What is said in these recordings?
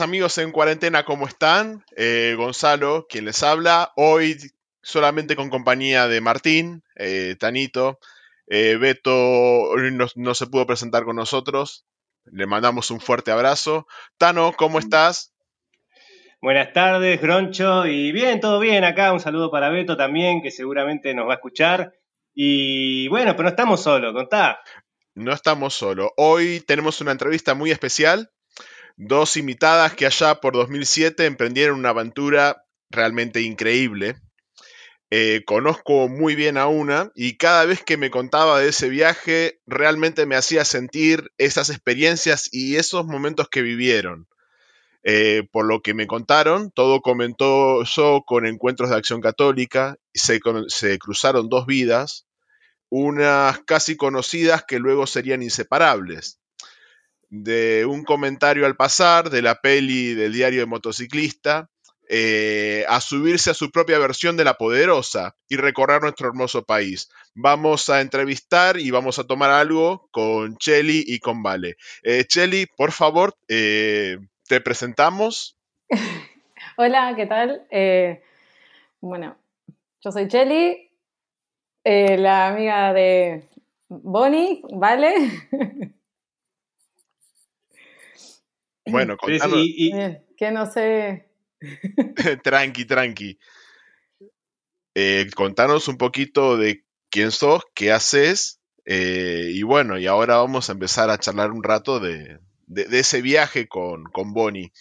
Amigos en cuarentena, ¿cómo están? Eh, Gonzalo, quien les habla, hoy solamente con compañía de Martín, eh, Tanito, eh, Beto no, no se pudo presentar con nosotros, le mandamos un fuerte abrazo. Tano, ¿cómo estás? Buenas tardes, Groncho. Y bien, todo bien acá. Un saludo para Beto también, que seguramente nos va a escuchar. Y bueno, pero no estamos solos, contá. No estamos solos. Hoy tenemos una entrevista muy especial. Dos invitadas que allá por 2007 emprendieron una aventura realmente increíble. Eh, conozco muy bien a una y cada vez que me contaba de ese viaje realmente me hacía sentir esas experiencias y esos momentos que vivieron. Eh, por lo que me contaron, todo comentó yo con encuentros de acción católica, se cruzaron dos vidas, unas casi conocidas que luego serían inseparables. De un comentario al pasar, de la peli del diario de motociclista, eh, a subirse a su propia versión de La Poderosa y recorrer nuestro hermoso país. Vamos a entrevistar y vamos a tomar algo con Cheli y con Vale. Eh, por favor, eh, te presentamos. Hola, ¿qué tal? Eh, bueno, yo soy Cheli, la amiga de Bonnie, ¿vale? Bueno, contanos, y- y- Bien, que no sé. tranqui, tranqui. Eh, contanos un poquito de quién sos, qué haces, eh, y bueno, y ahora vamos a empezar a charlar un rato de, de- de ese viaje con, con Bonnie,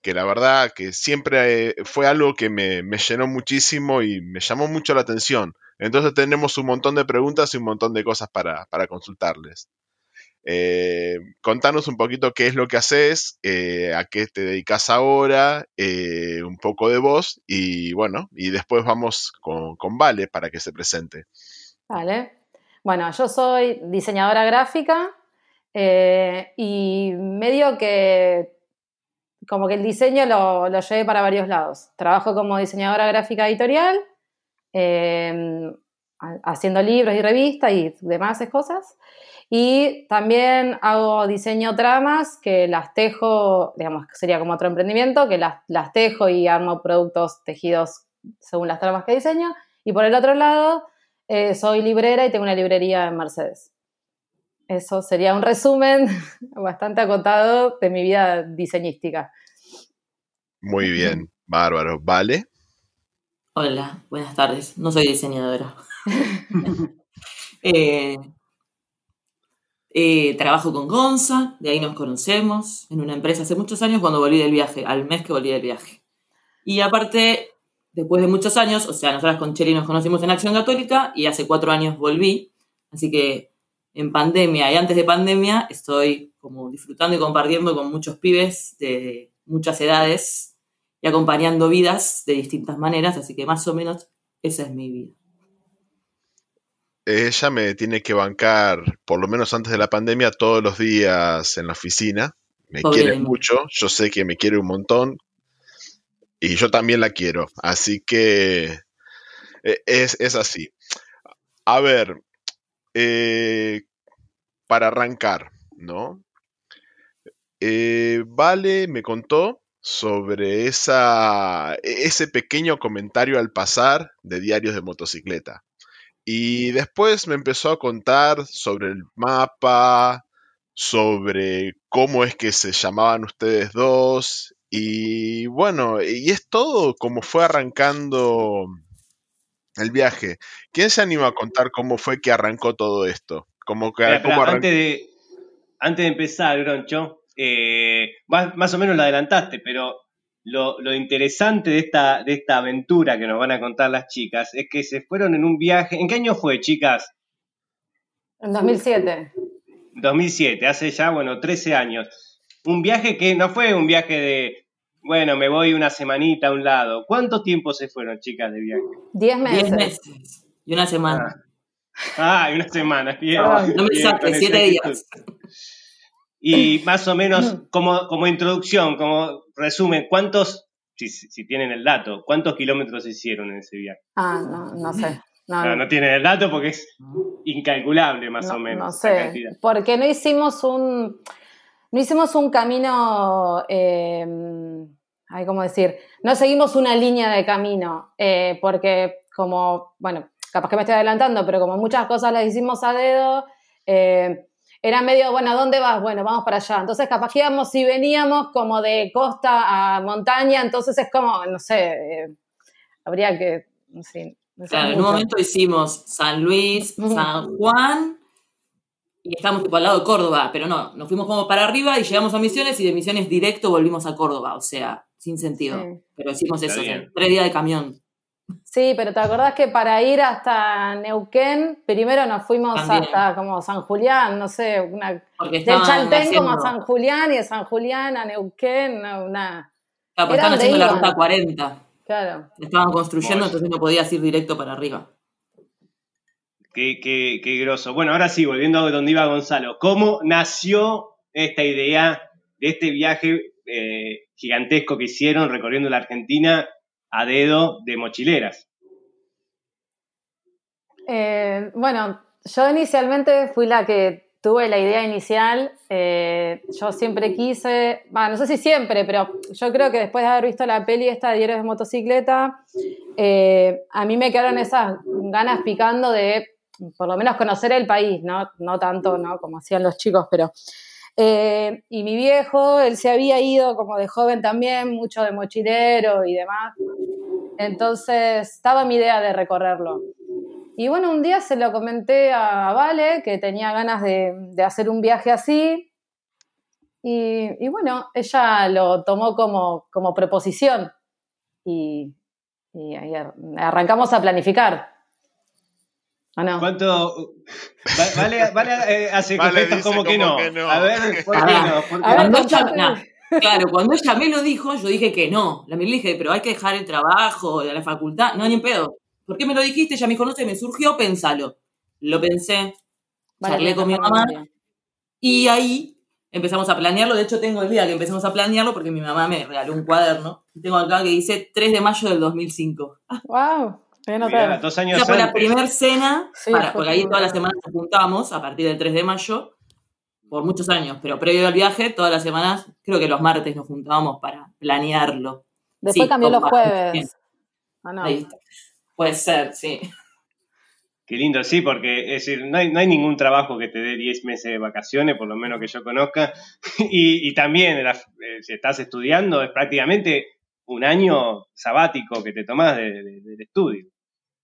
que la verdad que siempre eh, fue algo que me, me llenó muchísimo y me llamó mucho la atención. Entonces tenemos un montón de preguntas y un montón de cosas para, para consultarles. Eh, contanos un poquito qué es lo que haces, eh, a qué te dedicas ahora, eh, un poco de vos y bueno, y después vamos con, con Vale para que se presente. Vale. Bueno, yo soy diseñadora gráfica eh, y medio que como que el diseño lo, lo llevé para varios lados. Trabajo como diseñadora gráfica editorial, ha- haciendo libros y revistas y demás cosas. Y también hago diseño tramas que las tejo, digamos, que sería como otro emprendimiento, que las, las tejo y armo productos tejidos según las tramas que diseño. Y por el otro lado, eh, soy librera y tengo una librería en Mercedes. Eso sería un resumen bastante acotado de mi vida diseñística. Muy bien, bárbaro. Vale. Hola, buenas tardes. No soy diseñadora. Eh, eh, trabajo con Gonza, de ahí nos conocemos, en una empresa hace muchos años cuando volví del viaje, al mes que volví del viaje. Y aparte, después de muchos años, o sea, nosotras con Cheli nos conocimos en Acción Católica y hace cuatro años volví, así que en pandemia y antes de pandemia estoy como disfrutando y compartiendo con muchos pibes de muchas edades y acompañando vidas de distintas maneras, así que más o menos esa es mi vida. Ella me tiene que bancar, por lo menos antes de la pandemia, todos los días en la oficina. Me quiere mucho, yo sé que me quiere un montón y yo también la quiero. Así que eh, es, es así. A ver, eh, para arrancar, ¿no? Eh, vale me contó sobre esa, e- ese pequeño comentario al pasar de diarios de motocicleta. Y después me empezó a contar sobre el mapa, sobre cómo es que se llamaban ustedes dos. Y bueno, y es todo como fue arrancando el viaje. ¿Quién se anima a contar cómo fue que arrancó todo esto? Como que, cómo antes, de, antes de empezar, Groncho, eh, más, más o menos lo adelantaste, pero lo, lo interesante de esta, de esta aventura que nos van a contar las chicas es que se fueron en un viaje. ¿En qué año fue, chicas? En 2007. 2007, hace ya, bueno, 13 años. Un viaje que no fue un viaje de bueno, me voy una semanita a un lado. ¿Cuánto tiempo se fueron, chicas, de viaje? Diez meses. Diez meses y una semana. Ah, y una semana. Bien, no me bien, saques, siete días. Y más o menos, como, como introducción, como resumen, ¿cuántos, si, si tienen el dato, cuántos kilómetros hicieron en ese viaje? Ah, no, no sé. No, No, no tienen el dato porque es incalculable más no- o menos. no sé. Porque no hicimos un. No hicimos un camino. Eh, ay, ¿cómo decir? No seguimos una línea de camino. eh, porque, como. Bueno, capaz que me estoy adelantando, pero como muchas cosas las hicimos a dedo. eh, era medio, bueno, ¿a dónde vas? Bueno, vamos para allá. Entonces, capaz que íbamos y veníamos como de costa a montaña, entonces es como, no sé, eh, habría que, no sé, no sé Claro, en un momento hicimos San Luis. San Juan y estábamos tipo al lado de Córdoba, pero no, nos fuimos como para arriba y llegamos a Misiones y de Misiones directo volvimos a Córdoba, o sea, sin sentido. Sí. Pero hicimos Está eso, o sea, bien. tres días de camión. Sí, pero ¿te acordás que para ir hasta Neuquén, primero nos fuimos También. hasta como San Julián, no sé, una, Porque del Chaltén como a haciendo, San Julián y de San Julián a Neuquén, una, claro, porque estaban haciendo la ruta 40. claro. La estaban construyendo, entonces no podías ir directo para arriba. Qué, qué, qué groso. Bueno, ahora sí, volviendo a donde iba Gonzalo. ¿Cómo nació esta idea de este viaje eh, gigantesco que hicieron recorriendo la Argentina a dedo de mochileras? Eh, bueno, yo inicialmente fui la que tuve la idea inicial. eh, yo siempre quise, no sé si siempre, pero yo creo que después de haber visto la peli esta de Diarios de Motocicleta, eh, a mí me quedaron esas ganas picando de por lo menos conocer el país, no, no tanto ¿no? como hacían los chicos, pero... y mi viejo, él se había ido como de joven también, mucho de mochilero y demás. Entonces estaba mi idea de recorrerlo. Y bueno, un día se lo comenté a Vale, que tenía ganas de, de hacer un viaje así. Y, y bueno, ella lo tomó como, como proposición. Y, y arrancamos a planificar. ¿O no? ¿Cuánto? Va- Vale, vale eh, hace Vale, dice como que, como no. que no. A ver, ¿por A qué ver. no? ¿Por qué A ver, no? Claro, cuando ella me lo dijo, yo dije que no. La me dije, pero hay que dejar el trabajo de la facultad. No, ni en pedo. ¿Por qué me lo dijiste? Ella me dijo, no sé, me surgió, pensalo. Lo pensé, Vale, charlé con mi mamá y ahí empezamos a planearlo. De hecho, tengo el día que empezamos a planearlo porque mi mamá me regaló un cuaderno. Tengo acá que dice 3 de mayo del 2005. ¡Wow! Mirá, dos años Esa fue la primera cena, Sí, para- porque ahí todas las semanas nos juntamos a partir del 3 de mayo, por muchos años, pero previo al viaje, todas las semanas, creo que los martes nos juntábamos para planearlo. Después Sí, cambió los jueves. ¿O no? Ahí está. Puede ser, sí. Qué lindo, sí, porque es decir, no hay, no hay ningún trabajo que te dé 10 meses de vacaciones, por lo menos que yo conozca. Y, y también, la- eh, si estás estudiando, es prácticamente un año sabático que te tomás de- de- del estudio.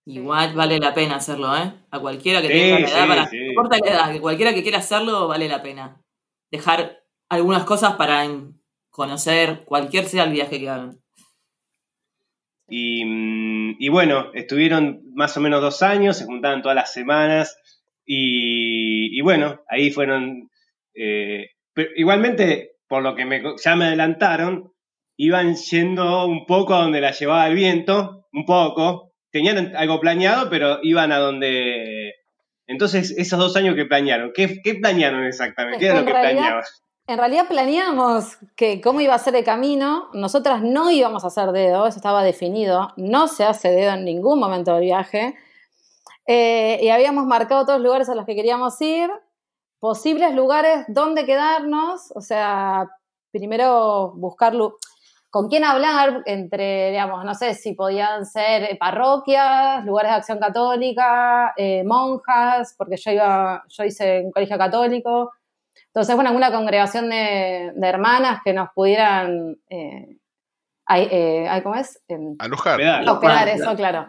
Igual vale la pena hacerlo, ¿eh? A cualquiera que Sí, tenga la edad, sí, para, sí. no importa la edad, que cualquiera que quiera hacerlo, vale la pena. Dejar algunas cosas para conocer cualquier sea el viaje que hagan. Y, mm, y bueno, estuvieron más o menos dos años, se juntaban todas las semanas. Y, y bueno, ahí fueron. eh, pero igualmente, por lo que me, ya me adelantaron, iban yendo un poco a donde la llevaba el viento, un poco. Tenían algo planeado, pero iban a donde. Entonces, esos dos años que planearon, ¿qué, qué planearon exactamente? ¿Qué era lo que realidad- planeaban? En realidad planeamos que cómo iba a ser el camino. Nosotras no íbamos a hacer dedo, eso estaba definido. No se hace dedo en ningún momento del viaje. Eh, y habíamos marcado todos los lugares a los que queríamos ir, posibles lugares donde quedarnos, o sea, primero buscar con quién hablar entre, digamos, no sé si podían ser eh, parroquias, lugares de acción católica, eh, monjas, porque yo iba, yo hice un colegio católico. Entonces, bueno, alguna congregación de, de hermanas que nos pudieran, eh, ay- eh, ay, ¿cómo es? Em, Alojar. Hospedar. eso, claro.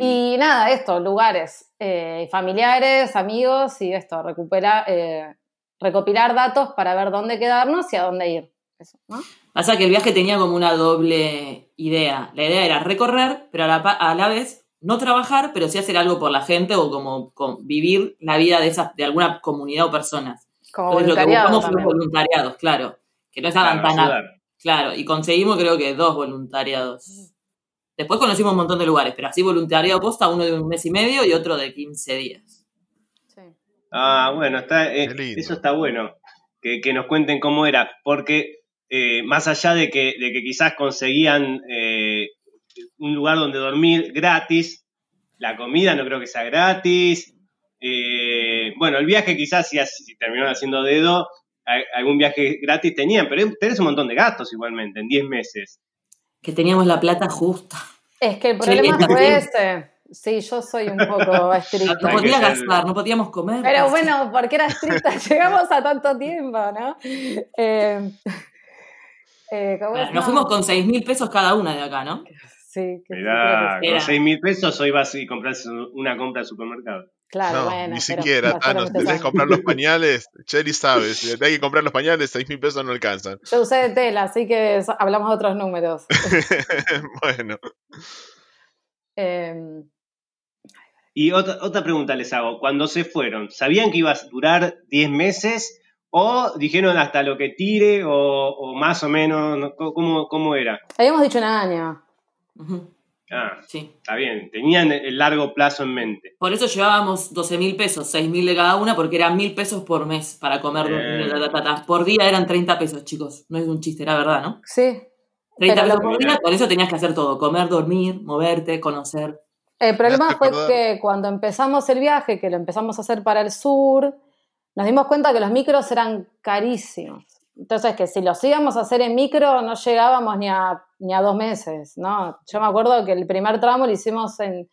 Y nada, esto, lugares, eh, familiares, amigos y esto, recuperar, eh, recopilar datos para ver dónde quedarnos y a dónde ir. Eso, ¿no? Pasa que el viaje tenía como una doble idea. La idea era recorrer, pero a la, a la vez no trabajar, pero sí hacer algo por la gente o como, vivir la vida de, esas, de alguna comunidad o personas. Como Entonces lo que buscamos fue voluntariados, claro, que no estaban Claro, tan, ayudar. Claro, y conseguimos creo que dos voluntariados. Después conocimos un montón de lugares, pero así voluntariado posta, uno de un mes y medio y otro de 15 días. Sí. Ah, bueno, está, eh, eso está bueno. Que, que nos cuenten cómo era. Porque eh, más allá de que, de que quizás conseguían eh, un lugar donde dormir gratis, la comida no creo que sea gratis. Eh, bueno, el viaje quizás si, si terminaron haciendo dedo, a- algún viaje gratis tenían, pero tenés un montón de gastos igualmente en 10 meses. Que teníamos la plata justa. Es que el problema fue ese. Sí, yo soy un poco No estricta. Que podía gastar, no podíamos comer. Pero bueno, porque era estricta, llegamos a tanto tiempo, ¿no? Eh, eh. Nos No. fuimos con 6 mil pesos cada una de acá, ¿no? Sí, que Mirá, sí. con Era. 6 mil pesos hoy vas y compras una compra al supermercado. Claro, no, bueno. ni pero siquiera, Thanos. no te Tenés que sabes. comprar los pañales. Cherry sabe, si hay que comprar los pañales, 6 mil pesos no alcanzan. Yo usé de tela, así que hablamos de otros números. bueno, Eh, Y otra, otra pregunta les hago. Cuando se fueron, ¿sabían que ibas a durar 10 meses? ¿O dijeron hasta lo que tire? ¿O, o más o menos? no? ¿Cómo, ¿Cómo era? habíamos dicho un año. Ah, Sí. está bien. Tenían el largo plazo en mente. Por eso llevábamos 12 mil pesos, 6 mil de cada una, porque eran mil pesos por mes para comer. Ta. Por día eran 30 pesos, chicos. No es un chiste, era verdad, ¿no? Sí. 30 Pero pesos por día, con eso tenías que hacer todo. Comer, dormir, moverte, conocer. El problema fue que cuando empezamos el viaje, que lo empezamos a hacer para el sur, nos dimos cuenta que los micros eran carísimos. Entonces, que si los íbamos a hacer en micro, no llegábamos ni a, ni a dos meses, ¿no? Yo me acuerdo que el primer tramo lo hicimos en,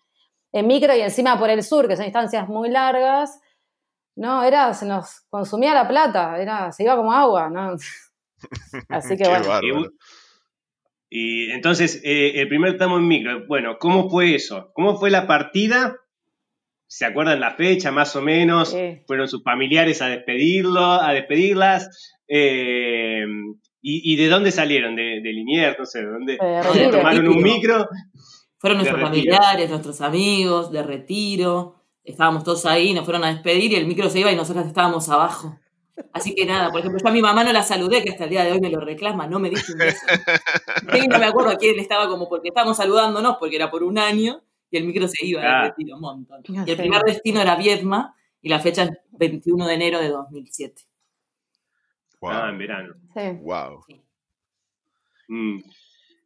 en micro y encima por el sur, que son distancias muy largas, no, era, se nos consumía la plata, era, se iba como agua, ¿no? Así que bueno. Y entonces, eh, el primer tramo en micro. Bueno, ¿cómo fue eso? ¿Cómo fue la partida? ¿Se acuerdan la fecha más o menos? Sí. ¿Fueron sus familiares a despedirlo, a despedirlas? Eh, ¿y, y de dónde salieron? ¿De, de Liniers? No sé, ¿de dónde? De ¿Dónde Retiro. ¿Tomaron un micro? Fueron nuestros retiro. familiares, nuestros amigos, de retiro. Estábamos todos ahí, nos fueron a despedir y el micro se iba y nosotras estábamos abajo. Así que nada, por ejemplo, yo a mi mamá no la saludé, que hasta el día de hoy me lo reclama, no me diste un beso. Sí, no me acuerdo a quién estaba como porque estábamos saludándonos, porque era por un año y el micro se iba Ah. de retiro un montón. Y el primer destino era Viedma y la fecha es 21 de enero de 2007. Ah, en Wow. verano. Sí. wow. Mm.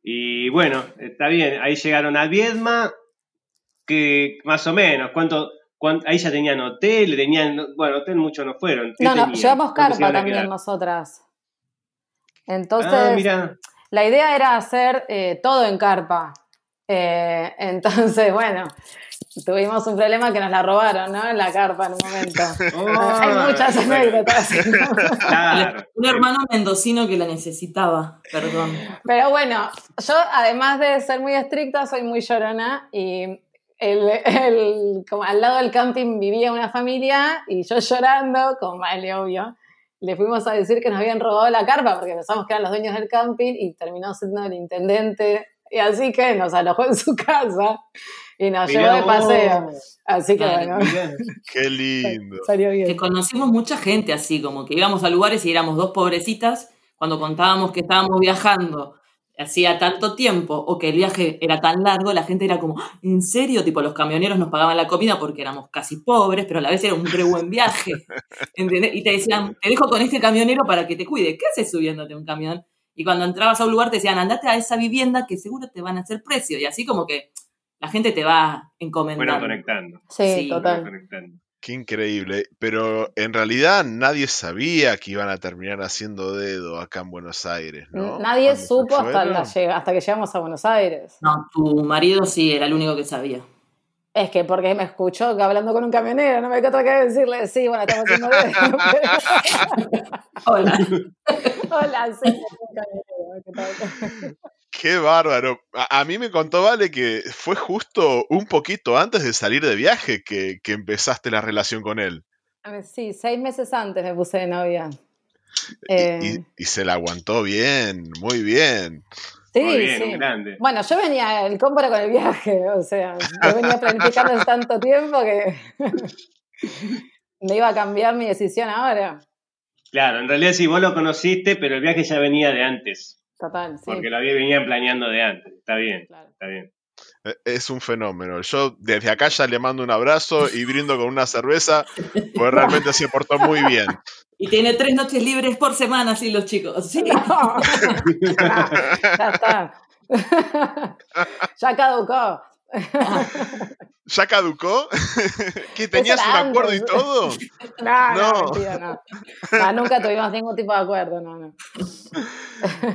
Y bueno, está bien, ahí llegaron a Viedma, que más o menos, ¿cuánto? cuán- ahí ya tenían hotel, tenían, bueno, hotel muchos no fueron. ¿qué No, no, tenían? llevamos ¿Dónde se carpa también nosotras. Entonces, ah, mira, la idea era hacer eh, todo en carpa. Eh, entonces, bueno, tuvimos un problema que nos la robaron, ¿no? En la carpa en un momento. Hay muchas anécdotas. Claro. Un hermano mendocino que la necesitaba, perdón. Pero bueno, yo además de ser muy estricta, soy muy llorona y el, el- como al lado del camping vivía una familia y yo llorando, como vale, obvio, le fuimos a decir que nos habían robado la carpa porque pensamos que eran los dueños del camping y terminó siendo el intendente y así que nos alojó en su casa y nos Mirá llevó de paseo. Así que bueno. Qué lindo. salió Que bien. conocimos mucha gente así, como que íbamos a lugares y éramos dos pobrecitas cuando contábamos que estábamos viajando hacía tanto tiempo o que el viaje era tan largo, la gente era como, "Ah, ¿en serio? Tipo, los camioneros nos pagaban la comida porque éramos casi pobres, pero a la vez era un re buen viaje. ¿entendés? Y te decían, te dejo con este camionero para que te cuide. ¿Qué haces subiéndote a un camión? Y cuando entrabas a un lugar te decían, andate a esa vivienda que seguro te van a hacer precio. Y así como que la gente te va encomendando. Fueron conectando. Sí, total. conectando. Qué increíble. Pero en realidad nadie sabía que iban a terminar haciendo dedo acá en Buenos Aires, ¿no? Nadie Cuando supo hasta, la hasta que llegamos a Buenos Aires. No, tu marido sí era el único que sabía. Es que porque me escuchó que hablando con un camionero, no me quedó otra que decirle, sí, bueno, estamos haciendo. Hola. Hola, sí, un camionero, ¿qué tal? Qué bárbaro. A, a mí me contó Vale que fue justo un poquito antes de salir de viaje que, que empezaste la relación con él. Sí, seis meses antes me puse de novia. Y- Eh, Y, y se la aguantó bien, muy bien. Sí, Muy bien, sí. un grande. Bueno, yo venía, el compra con el viaje, o sea, yo venía planificando tanto tiempo que me iba a cambiar mi decisión ahora. Claro, en realidad sí, vos lo conociste, pero el viaje ya venía de antes. Total, sí. Porque lo había, venían planeando de antes. Está bien, claro. está bien. Es un fenómeno. Yo desde acá ya le mando un abrazo y brindo con una cerveza, pues realmente se portó muy bien. Y tiene tres noches libres por semana, sí, los chicos. Sí. No. ya está. ya caducó. ¿Ya caducó? ¿Que tenías un acuerdo y todo? No, no, No. mentira, no. No, nunca tuvimos ningún tipo de acuerdo, no, no.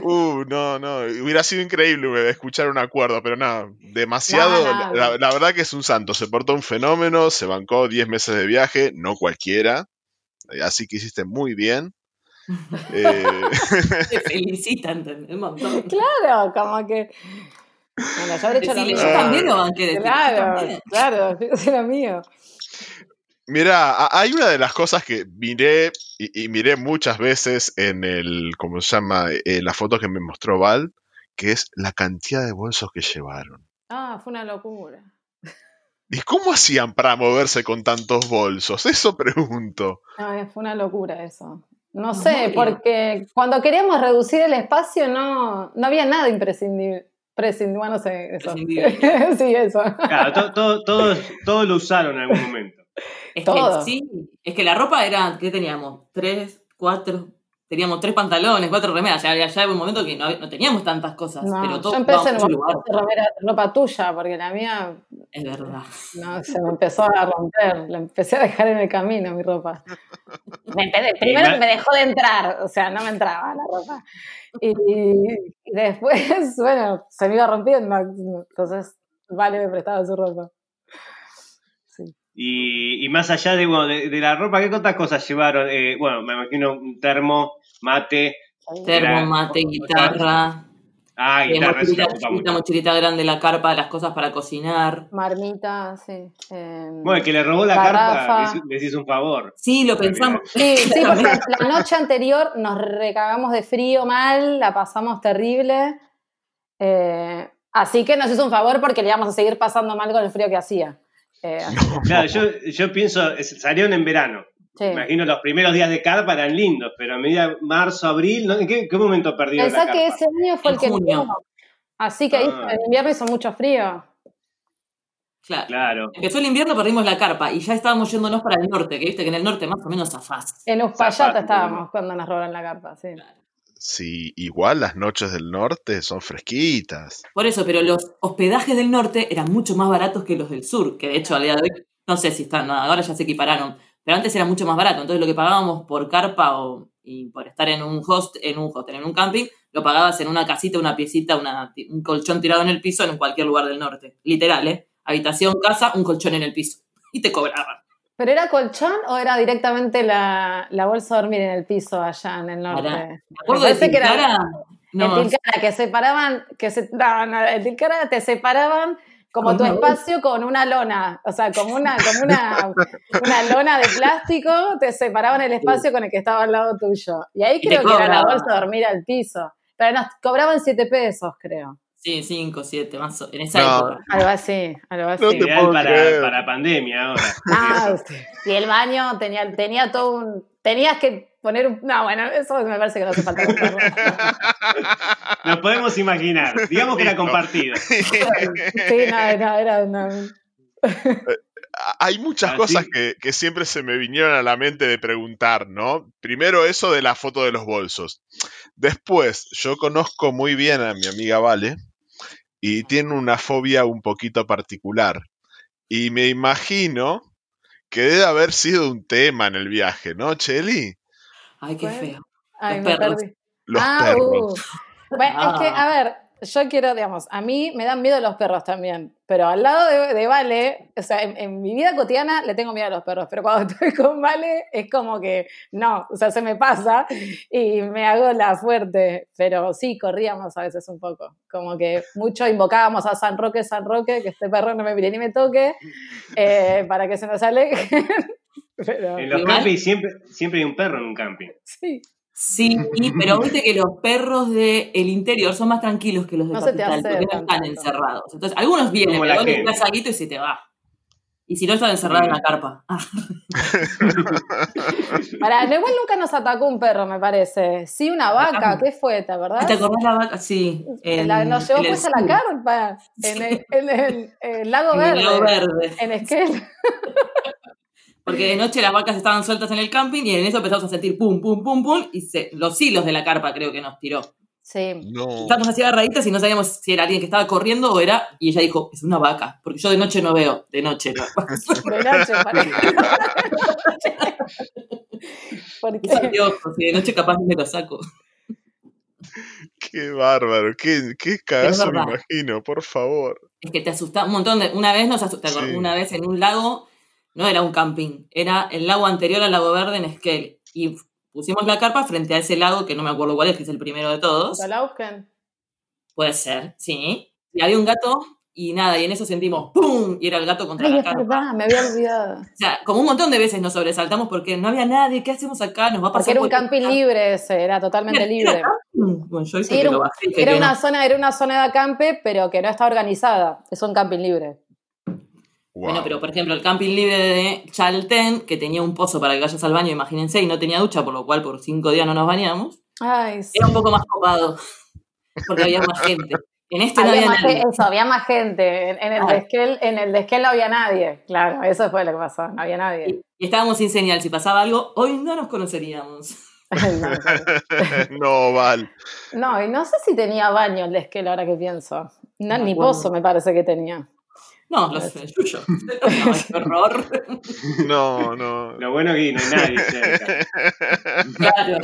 Uh, no, no. Hubiera sido increíble escuchar un acuerdo, pero no, demasiado. No, no, la, no. la verdad que es un santo. Se portó un fenómeno, se bancó 10 meses de viaje, no cualquiera. Eh, Así que hiciste muy bien. Eh, Te felicitan. Un montón. Claro, como que. Bueno, yo habré hecho lo mismo. yo también lo banqué yo Claro, claro, eso era mío. Mira, hay una de las cosas que miré y, y miré muchas veces en el, ¿cómo se llama? En la foto que me mostró Val, que es la cantidad de bolsos que llevaron. Ah, fue una locura. ¿Y cómo hacían para moverse con tantos bolsos? Eso pregunto. No, eh, fue una locura eso. No sé, porque cuando queríamos reducir el espacio no, no había nada imprescindible. Prescindible, bueno, sé, eso. Sí, eso. Claro, to- to- todos, todos lo usaron en algún momento. Es Todo. que sí, es que la ropa era, ¿qué teníamos? Tres, cuatro, teníamos tres pantalones, cuatro remeras, ya, ya, ya hubo un momento que no, no teníamos tantas cosas, No, pero todo yo empecé en ropa tuya, porque la mía es verdad. no, se me empezó a romper, la empecé a dejar en el camino mi ropa. Me primero me dejó de entrar, o sea, no me entraba la ropa. Y, y después, bueno, se me iba rompiendo, entonces Vale me prestaba su ropa. Sí. Y, y más allá de, bueno, de, de la ropa, ¿qué otras cosas llevaron? Eh, bueno, me imagino un termo, mate. Termo, mate, guitarra, Ah, eh, guitarra, mochilita mucho. mochilita grande, la carpa, las cosas para cocinar. Marmita, sí. eh, Bueno, el que le robó la Garrafa. carta, le, le hizo un favor. Sí, lo pensamos. Sí, sí, porque la noche anterior nos recagamos de frío mal, la pasamos terrible. eh, así que nos hizo un favor porque le íbamos a seguir pasando mal con el frío que hacía. Eh, Claro, yo, yo pienso, salieron en verano. Sí. Me imagino los primeros días de carpa eran lindos, pero a medida marzo, abril, ¿no? ¿en qué, qué momento perdieron la Pensá carpa? que ese año fue En el que junio. no. Así que ahí Ah. en invierno hizo mucho frío. Claro. Claro. Empezó el invierno, perdimos la carpa y ya estábamos yéndonos para el norte, que viste que en el norte más o menos zafás. En Uspallata estábamos cuando nos robaron la carpa, sí. Sí, igual las noches del norte son fresquitas. Por eso, pero los hospedajes del norte eran mucho más baratos que los del sur, que de hecho al día de hoy, no sé si están, ahora ya se equipararon, pero antes era mucho más barato. Entonces lo que pagábamos por carpa o, y por estar en un host, en un hostel, en un camping, lo pagabas en una casita, una piecita, una, un colchón tirado en el piso en cualquier lugar del norte. Literal, ¿eh? Habitación, casa, un colchón en el piso. Y te cobraban. ¿Pero era colchón o era directamente la, la bolsa de dormir en el piso allá en el norte? Me Me acuerdo de que era- no, en Tilcara, que separaban, que se, no, no, en Tilcara te separaban como tu espacio con una lona, o sea, como una, como una, una lona de plástico, te separaban el espacio con el que estaba al lado tuyo. Y ahí creo que era la bolsa de dormir al piso. Pero nos cobraban siete pesos, creo. sí, cinco, siete, más o- en esa No. época. Algo así, algo así. No te Ideal puedo para, creer. para pandemia ahora. Ah, y el baño tenía, tenía todo un. Tenías que poner un. No, bueno, eso me parece que no hace falta. Nos podemos imaginar. Digamos que era compartido. Sí, no, no, era una. Hay muchas Así- cosas que, que siempre se me vinieron a la mente de preguntar, ¿no? Primero eso de la foto de los bolsos. Después, yo conozco muy bien a mi amiga Vale y tiene una fobia un poquito particular. Y me imagino que debe haber sido un tema en el viaje, ¿no, Cheli? Ay, qué Bueno. feo. Ay, Los me perros. perdí. Los Ah, perros. uh. Bueno, es que, Ah. a ver, yo quiero, digamos, a mí me dan miedo los perros también, pero al lado de, de Vale, o sea, en, en mi vida cotidiana le tengo miedo a los perros, pero cuando estoy con Vale es como que no, o sea, se me pasa y me hago la fuerte, pero sí, corríamos a veces un poco, como que mucho invocábamos a San Roque, San Roque, que este perro no me mire ni me toque, eh, para que se nos aleje. En los campings siempre, siempre hay un perro en un camping. sí. Sí, pero viste que los perros del interior son más tranquilos que los de No se te capital, porque no están encerrados. Entonces, algunos vienen, Como pero vos alguito y se te va. Y si no, estaba encerrada en la carpa. Pará, igual nunca nos atacó un perro, me parece. Sí, una vaca, ¿qué fue? ¿Te acordás? ¿Te acordás la vaca? Sí. en- La- nos llevó en pues a la carpa, en el, en el- el lago en verde. el lago verde. En Esquel. Porque de noche las vacas estaban sueltas en el camping y en eso empezamos a sentir pum, pum, pum, pum. Y se, los hilos de la carpa creo que nos tiró. Sí. No. Estábamos así agarraditas y no sabíamos si era alguien que estaba corriendo o era. Y ella dijo, es una vaca. Porque yo de noche no veo. De noche no. De noche, parece. Porque Qué si de noche capaz me lo saco. Qué bárbaro, qué, qué cagazo me imagino, por favor. Es que te asusta un montón de. Una vez nos asustó. Sí. Una vez en un lago, no era un camping, era el lago anterior al lago verde en Esquel. Y pusimos la carpa frente a ese lago, que no me acuerdo cuál es, que es el primero de todos. Balausken. Puede ser, sí. Y había un gato y nada, y en eso sentimos ¡pum! Y era el gato contra Ay, la es carpa. verdad, me había olvidado. O sea, como un montón de veces nos sobresaltamos porque no había nadie. ¿Qué hacemos acá? Nos va a pasar Porque era un camping libre ese, era totalmente Era- libre. era. Bueno, yo hice Sí, que era, lo un- bajé y que era que una no. zona, era una zona de acampe, pero que no está organizada. Es un camping libre. Wow. Bueno, pero por ejemplo, el camping libre de Chaltén, que tenía un pozo para que vayas al baño, imagínense, y no tenía ducha, por lo cual por cinco días no nos bañamos, Ay, sí. era un poco más copado, porque había más gente. En este no Había había más nadie. eso, había más gente. En, en el Ah. de Esquel, en el de Esquel no había nadie. Claro, eso fue lo que pasó. No había nadie. Y, y estábamos sin señal. Si pasaba algo, hoy no nos conoceríamos. no, Val. no, y no sé si tenía baño el de Esquel ahora que pienso. No, No ni pozo me parece que tenía. No, los Yuyo. No, qué horror. No, no. Lo bueno es que no hay nadie cerca. Claro.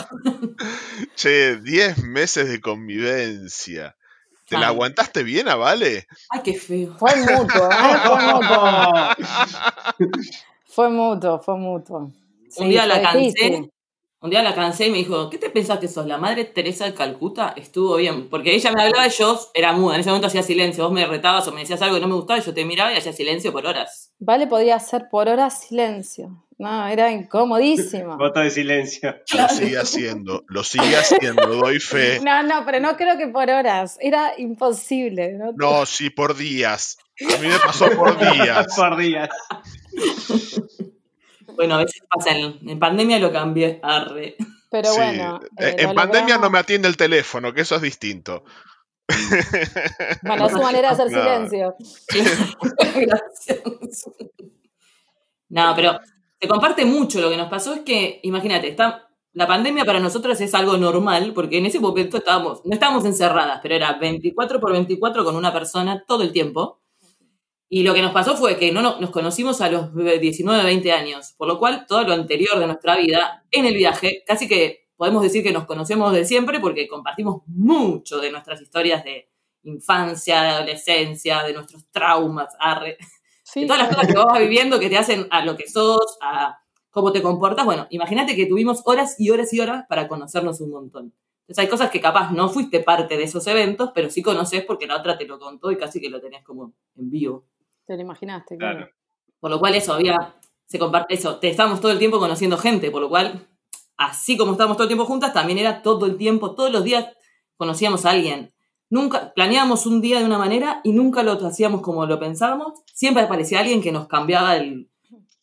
Che, 10 meses de convivencia. ¿Te la aguantaste bien a Vale? Ay, qué feo. Fue mutuo, ¿eh? Fue mutuo. Fue mutuo, fue mutuo. Sí, un día la cansé. difícil. Un día la cansé y me dijo, ¿qué te pensás que sos? La madre Teresa de Calcuta estuvo bien. Porque ella me hablaba y yo era muda. En ese momento hacía silencio. Vos me retabas o me decías algo que no me gustaba y yo te miraba y hacía silencio por horas. Vale podía hacer por horas silencio. No, era incomodísimo. Voto de silencio. Lo sigue haciendo, lo sigue haciendo, doy fe. No, no, pero no creo que por horas. Era imposible. ¿no? No, sí, por días. A mí me pasó por días. Por días. Bueno, a veces pasa. En, en pandemia lo cambié. Arre. Pero Sí. bueno. Eh, eh, en lo pandemia no me atiende el teléfono, que eso es distinto. Bueno, es su manera de hacer No. silencio. Gracias. No, pero se comparte mucho. Lo que nos pasó es que, imagínate, está, la pandemia para nosotros es algo normal, porque en ese momento estábamos, no estábamos encerradas, pero era 24 por 24 con una persona todo el tiempo. Y lo que nos pasó fue que no no- nos conocimos a los 19, 20 años, por lo cual todo lo anterior de nuestra vida, en el viaje, casi que podemos decir que nos conocemos de siempre porque compartimos mucho de nuestras historias de infancia, de adolescencia, de nuestros traumas, arre, Sí, de todas las cosas que vas viviendo que te hacen a lo que sos, a cómo te comportas. Bueno, imagínate que tuvimos horas y horas y horas para conocernos un montón. Entonces hay cosas que capaz no fuiste parte de esos eventos, pero sí conoces porque la otra te lo contó y casi que lo tenés como en vivo. Te lo imaginaste, claro. Claro. Por lo cual eso había, se comparte eso, te estábamos todo el tiempo conociendo gente, por lo cual, así como estábamos todo el tiempo juntas, también era todo el tiempo, todos los días conocíamos a alguien. Nunca, planeábamos un día de una manera y nunca lo hacíamos como lo pensábamos. Siempre aparecía alguien que nos cambiaba el,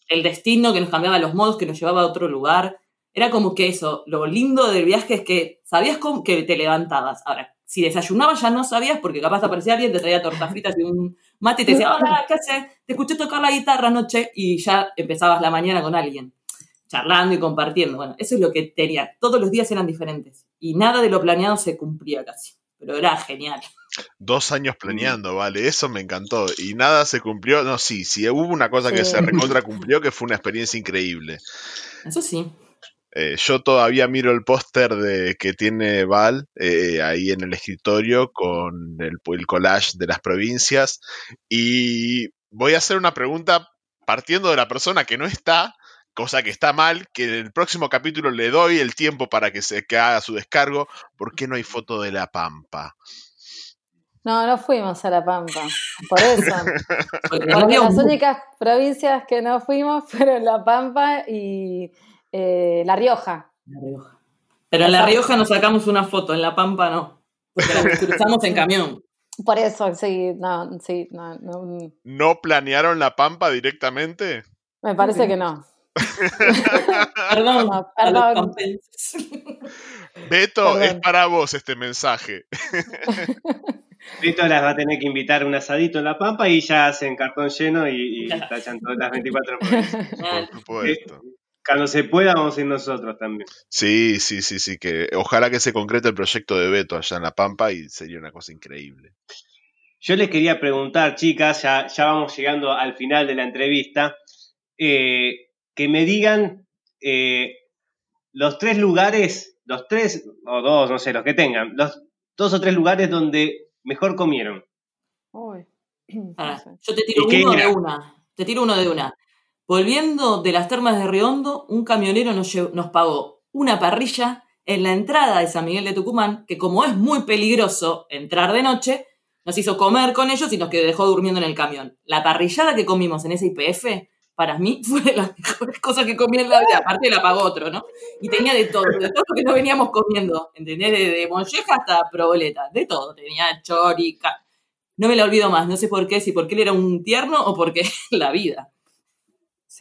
el destino, que nos cambiaba los modos, que nos llevaba a otro lugar. Era como que eso, lo lindo del viaje es que sabías cómo que te levantabas. Ahora, si desayunabas ya no sabías porque capaz te aparecía alguien, te traía tortas fritas y un mate y te decía, hola, ¿qué haces? Te escuché tocar la guitarra anoche y ya empezabas la mañana con alguien, charlando y compartiendo. Bueno, eso es lo que tenía. Todos los días eran diferentes y nada de lo planeado se cumplía casi, pero era genial. Dos años planeando, vale, eso me encantó. Y nada se cumplió. No, sí, sí, hubo una cosa que Sí. se recontra cumplió, que fue una experiencia increíble. Eso sí. Eh, yo todavía miro el póster de que tiene Val eh, ahí en el escritorio con el, el collage de las provincias y voy a hacer una pregunta partiendo de la persona que no está, cosa que está mal, que en el próximo capítulo le doy el tiempo para que se que haga su descargo. ¿Por qué no hay foto de la Pampa? No, no fuimos a La Pampa. Por eso. Porque las únicas provincias que no fuimos fueron La Pampa y eh, La Rioja. La Rioja. Pero en La Rioja nos sacamos una foto, en La Pampa no. Porque la cruzamos en camión. Por eso, sí, no, sí, no, no, ¿No planearon la pampa directamente? me parece que no. Perdón, No, perdón. Beto, es para vos este mensaje. Rito las va a tener que invitar a un asadito en La Pampa y ya hacen cartón lleno y, y tachan todas las 24 horas. Por supuesto. Cuando se pueda vamos a ir nosotros también. Sí, sí, sí, sí, que ojalá que se concrete el proyecto de Beto allá en La Pampa y sería una cosa increíble. Yo les quería preguntar, chicas, ya, ya vamos llegando al final de la entrevista, eh, que me digan eh, los tres lugares, los tres, o dos, no sé, los que tengan, los dos o tres lugares donde mejor comieron. Uy. Yo te tiro ¿Y qué uno era? de una. Te tiro uno de una. Volviendo de las termas de Riondo, un camionero nos, pagó una parrilla en la entrada de San Miguel de Tucumán, que como es muy peligroso entrar de noche, nos hizo comer con ellos y nos dejó durmiendo en el camión. La parrillada que comimos en ese IPF, para mí, fue de las mejores cosas que comí en la vida. Aparte la pagó otro, ¿no? Y tenía de todo, de todo lo que no veníamos comiendo, ¿entendés? De, de molleja hasta proboleta, de todo. Tenía chorica, no me la olvido más, no sé por qué, si porque él era un tierno o porque la vida.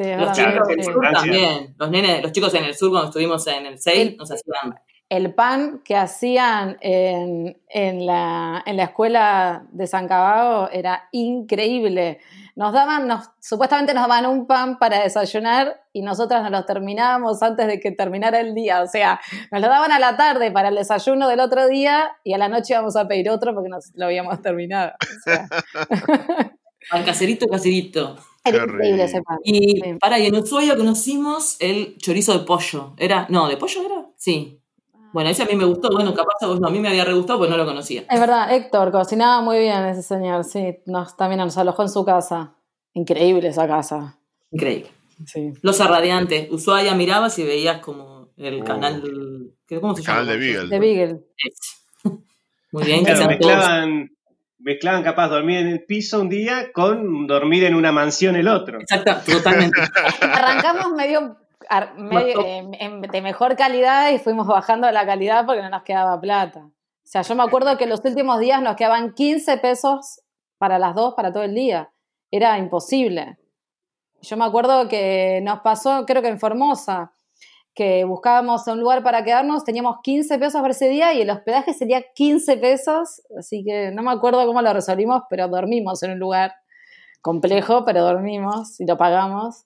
Sí, Los chicos del sí. sur también, los nenes, los chicos en el sur cuando estuvimos en el 6 El- nos hacían El pan que hacían en, en la, en la escuela de San Cabago era increíble. Nos daban, nos, supuestamente nos daban un pan para desayunar y nosotras nos lo terminábamos antes de que terminara el día. O sea, nos lo daban a la tarde para el desayuno del otro día y a la noche íbamos a pedir otro porque nos lo habíamos terminado. O sea, al caserito caserito. Era increíble ese pan. Y Sí. para, y en Ushuaia conocimos el chorizo de pollo. ¿Era? No, ¿de pollo era? Sí. Bueno, ese a mí me gustó. Bueno, capaz a vos no, a mí me había re gustado porque no lo conocía. Es verdad, Héctor cocinaba muy bien ese señor, sí, nos, también nos alojó en su casa. Increíble esa casa. Increíble. Sí. Losa Radiante. Ushuaia mirabas y veías como el Oh. canal. ¿qué- ¿Cómo se El llama? canal de Beagle. De Beagle. Muy bien, que Claro, mezclaban, mezclaban capaz dormir en el piso un día con dormir en una mansión el otro. Exacto, totalmente. Arrancamos medio, ar- medio, eh, en- de mejor calidad y fuimos bajando la calidad porque no nos quedaba plata. O sea, yo me acuerdo que los últimos días nos quedaban 15 pesos para las dos, para todo el día. Era imposible. Yo me acuerdo que nos pasó, creo que en Formosa, que buscábamos un lugar para quedarnos, teníamos 15 pesos por ese día y el hospedaje sería 15 pesos, así que no me acuerdo cómo lo resolvimos, pero dormimos en un lugar complejo, pero dormimos y lo pagamos.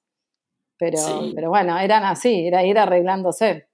Pero, Sí. pero bueno, eran así, era ir arreglándose.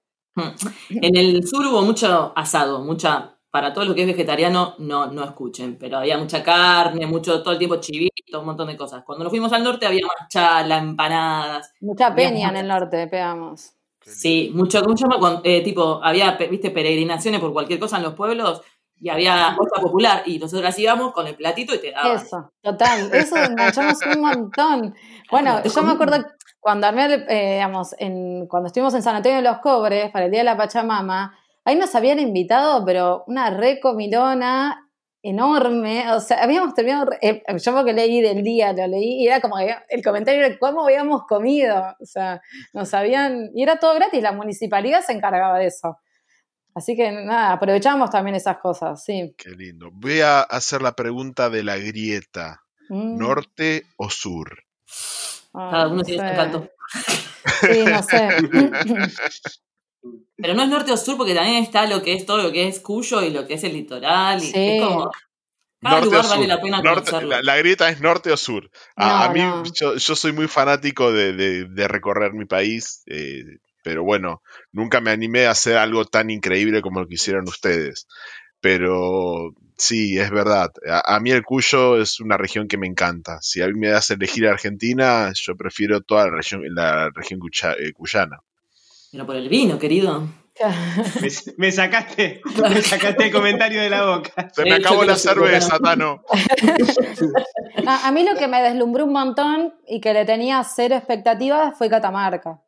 En el sur hubo mucho asado, mucha, para todo lo que es vegetariano, no, no escuchen, pero había mucha carne, mucho, todo el tiempo chivito, un montón de cosas. Cuando nos fuimos al norte había más chala, empanadas, Mucha peña en el norte, pegamos. Sí, mucho. Cuando, eh, tipo, había, viste, peregrinaciones por cualquier cosa en los pueblos y había olla popular y nosotros íbamos con el platito y te daban. Eso, total, eso enganchamos un montón. Bueno, yo me acuerdo cuando armé, eh, digamos, en, cuando estuvimos en San Antonio de los Cobres para el Día de la Pachamama, ahí nos habían invitado, pero una recomilona enorme, o sea, habíamos terminado, eh, yo porque leí del día, lo leí, y era como que el comentario era cómo habíamos comido, o sea, nos habían, y era todo gratis, la municipalidad se encargaba de eso. Así que nada, aprovechamos también esas cosas, sí. Qué lindo. Voy a hacer la pregunta de la grieta. Mm. ¿Norte o sur? Cada uno no tiene su canto. Sí, no sé. Pero no es norte o sur porque también está lo que es todo lo que es Cuyo y lo que es el litoral. Y Sí. es como. Cada Norte o lugar vale la pena Norte- conocerlo. la, la grieta es norte o sur. A, a No, mí, no. Yo, yo soy muy fanático de, de- de recorrer mi país, eh, pero bueno, nunca me animé a hacer algo tan increíble como lo que hicieron ustedes. Pero sí, es verdad. A, a mí el Cuyo es una región que me encanta. Si a mí me das a elegir Argentina, yo prefiero toda la región, la región eh, cuyana. Pero por el vino, querido. Me, me sacaste, me sacaste el comentario de la boca. Se me acabó la cerveza. Tano. No, a mí lo que me deslumbró un montón y que le tenía cero expectativas fue Catamarca.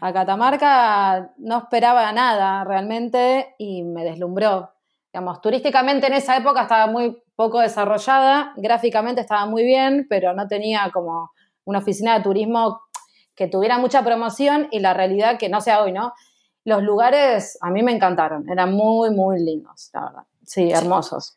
A Catamarca no esperaba nada realmente y me deslumbró. Digamos, turísticamente en esa época estaba muy poco desarrollada, gráficamente estaba muy bien, pero no tenía como una oficina de turismo que tuviera mucha promoción y la realidad que no sea hoy, ¿no? Los lugares a mí me encantaron, eran muy, muy lindos, la verdad. Sí, hermosos.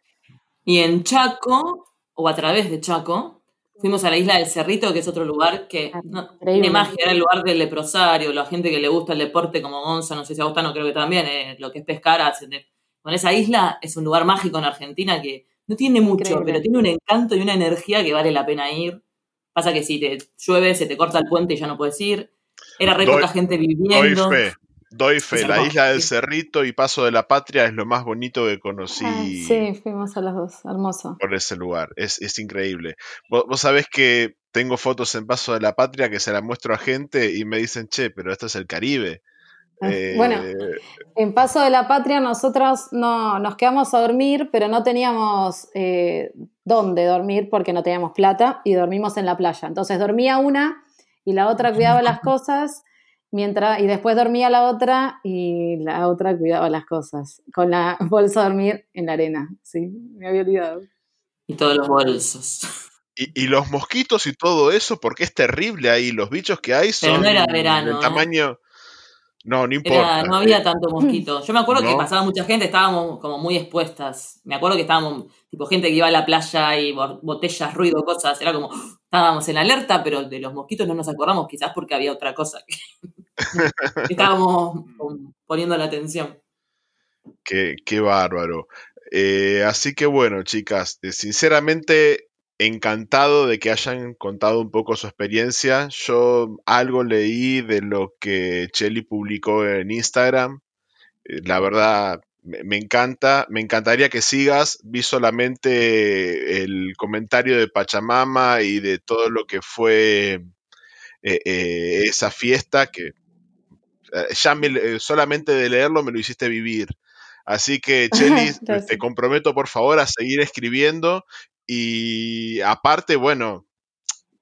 Y en Chaco, o a través de Chaco, fuimos a la isla del Cerrito, que es otro lugar que Ah, no, tiene magia, era el lugar del leprosario, la gente que le gusta el deporte como Gonza, no sé si a Gustavo creo que también, eh, lo que es pescar, con esa isla es un lugar mágico en Argentina que no tiene mucho, Increíble. pero tiene un encanto y una energía que vale la pena ir. Pasa que si te llueve, se te corta el puente y ya no puedes ir. Era re Doy- poca gente Doy viviendo. fe, doy fe. La isla del. Cerrito y Paso de la Patria es lo más bonito que conocí Ah, sí, fuimos a las dos, hermoso. por ese lugar. Es, es increíble. Vos, vos sabés que tengo fotos en Paso de la Patria que se las muestro a gente y me dicen, che, pero esto es el Caribe. Ah, Eh, Bueno, en Paso de la Patria nosotros no, nos quedamos a dormir, pero no teníamos eh, dónde dormir porque no teníamos plata y dormimos en la playa. Entonces dormía una y la otra cuidaba las cosas, mientras, y después dormía la otra y la otra cuidaba las cosas, con la bolsa a dormir en la arena. Sí, me había olvidado. Y todos los bolsos. y, y los mosquitos y todo eso, porque es terrible ahí. Los bichos que hay son Pero no era verano, del ¿eh? tamaño... No, no importa. Era, no había tanto mosquito. Yo me acuerdo que pasaba mucha gente, estábamos como muy expuestas. Me acuerdo que estábamos, tipo, gente que iba a la playa y bo- botellas, ruido, cosas. Era como, estábamos en alerta, pero de los mosquitos no nos acordamos, quizás porque había otra cosa. que estábamos poniendo la atención. Qué, qué bárbaro. Eh, así que bueno, chicas, eh, sinceramente encantado de que hayan contado un poco su experiencia. Yo algo leí de lo que Chelly publicó en Instagram. Eh, La verdad, me, encanta. Me encantaría que sigas. Vi solamente el comentario de Pachamama y de todo lo que fue eh, eh, esa fiesta que ya me- solamente de leerlo me lo hiciste vivir. Así que, Cheli, Gracias. te comprometo por favor a seguir escribiendo y aparte, bueno,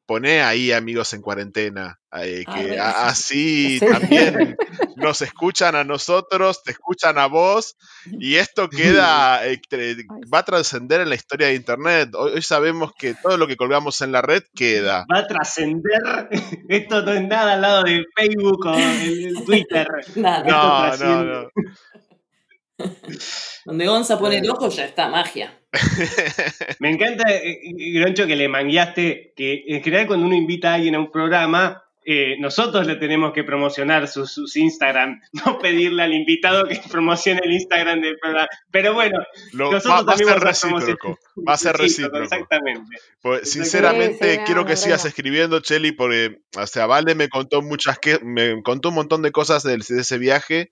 poné ahí amigos en cuarentena, eh, Ah, que así Sí. también nos escuchan a nosotros, te escuchan a vos y esto queda, eh, va a trascender en la historia de Internet. Hoy, hoy sabemos que todo lo que colgamos en la red queda. Va a trascender. Esto no es nada al lado de Facebook o el, Twitter. Nada. No, no, no. Donde Gonza pone el ojo ya está, magia. Me encanta, eh, Groncho, que le mangueaste que en general cuando uno invita a alguien a un programa, eh, nosotros le tenemos que promocionar sus, sus Instagram, no pedirle al invitado que promocione el Instagram del programa. Pero bueno, Lo- nosotros va, va a también ser vamos a promocionar. recíproco. Va a ser recíproco. Exactamente. Pues, sinceramente, Sí, sí, quiero que sigas escribiendo, Cheli, porque, o sea, Vale me contó muchas que me contó un montón de cosas del- de, ese viaje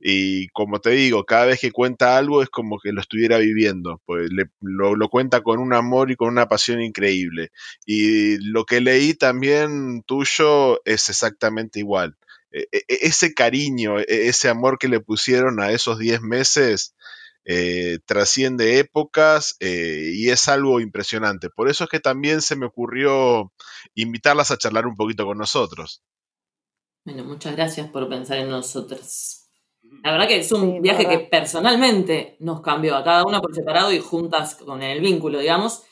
y como te digo, cada vez que cuenta algo es como que lo estuviera viviendo, pues lo cuenta con un amor y con una pasión increíble. Y lo que leí también tuyo es exactamente igual. E- e- ese cariño, e- ese amor que le pusieron a esos 10 meses eh, trasciende épocas eh, y es algo impresionante. Por eso es que también se me ocurrió invitarlas a charlar un poquito con nosotros. Bueno, muchas gracias por pensar en nosotros. La verdad que es un Sí, viaje que personalmente nos cambió a cada una por separado y juntas con el vínculo, digamos.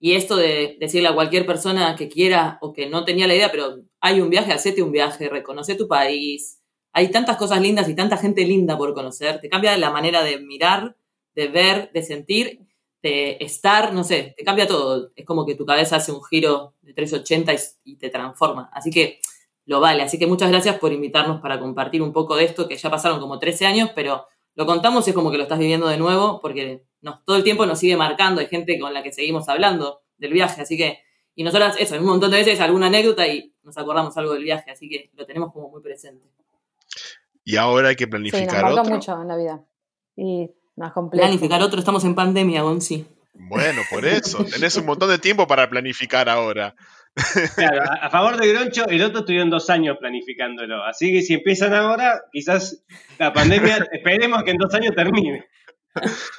Y esto de decirle a cualquier persona que quiera o que no tenía la idea, pero hay un viaje, hacete un viaje, reconoce tu país. Hay tantas cosas lindas y tanta gente linda por conocer. Te cambia la manera de mirar, de ver, de sentir, de estar, no sé, te cambia todo. Es como que tu cabeza hace un giro de 380 y, y te transforma. Así que lo vale. Así que muchas gracias por invitarnos para compartir un poco de esto, que ya pasaron como 13 años, pero lo contamos y es como que lo estás viviendo de nuevo, porque nos, todo el tiempo nos sigue marcando, hay gente con la que seguimos hablando del viaje, así que, y nosotras, eso, un montón de veces alguna anécdota y nos acordamos algo del viaje, así que lo tenemos como muy presente. Y ahora hay que Sí, nos planificar marcó otro. mucho en la vida. Y más complejo. Planificar otro, estamos en pandemia, Gonzi. Bueno, por eso. Tenés un montón de tiempo para planificar ahora. Claro, a, a favor de Groncho, el otro estuvieron dos años planificándolo. Así que si empiezan ahora, quizás la pandemia, esperemos que en dos años termine.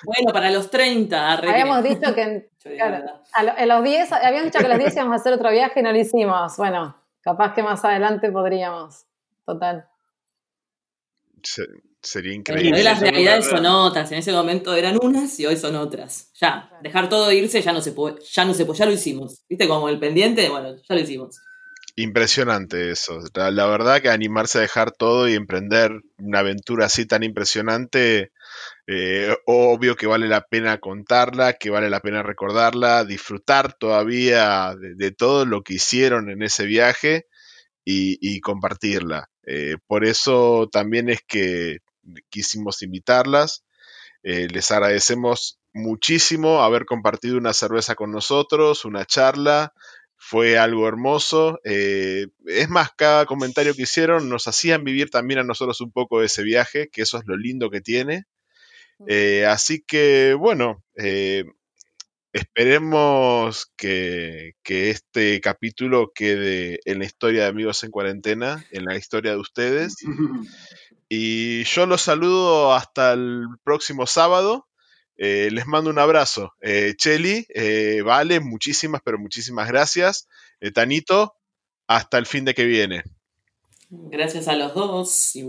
Bueno, para los 30, arre que- Habíamos dicho que en, claro, a lo- los 10, habíamos dicho que a los 10 íbamos a hacer otro viaje y no lo hicimos. Bueno, capaz que más adelante podríamos. Total. Se- sería increíble. hoy las realidades son otras. En ese momento eran unas y hoy son otras. Ya, dejar todo irse ya no se puede, ya no se puede, ya lo hicimos. ¿Viste? Como el pendiente, bueno, ya lo hicimos. Impresionante eso. La, la verdad que animarse a dejar todo y emprender una aventura así tan impresionante eh, obvio que vale la pena contarla, que vale la pena recordarla, disfrutar todavía de, todo lo que hicieron en ese viaje y, compartirla. Eh, por eso también es que quisimos invitarlas. Eh, les agradecemos muchísimo haber compartido una cerveza con nosotros, una charla. Fue algo hermoso. Eh, es más, cada comentario que hicieron nos hacían vivir también a nosotros un poco de ese viaje, que eso es lo lindo que tiene. Eh, así que, bueno, esperemos que, que, este capítulo quede en la historia de Amigos en Cuarentena, en la historia de ustedes. Y yo los saludo hasta el próximo sábado. Eh, les mando un abrazo. Eh, Cheli, eh, Vale, muchísimas, pero muchísimas gracias. Tanito, hasta el fin de que viene. Gracias a los dos y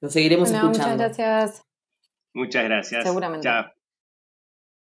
lo seguiremos escuchando. Muchas gracias. Muchas gracias. Seguramente. Chao.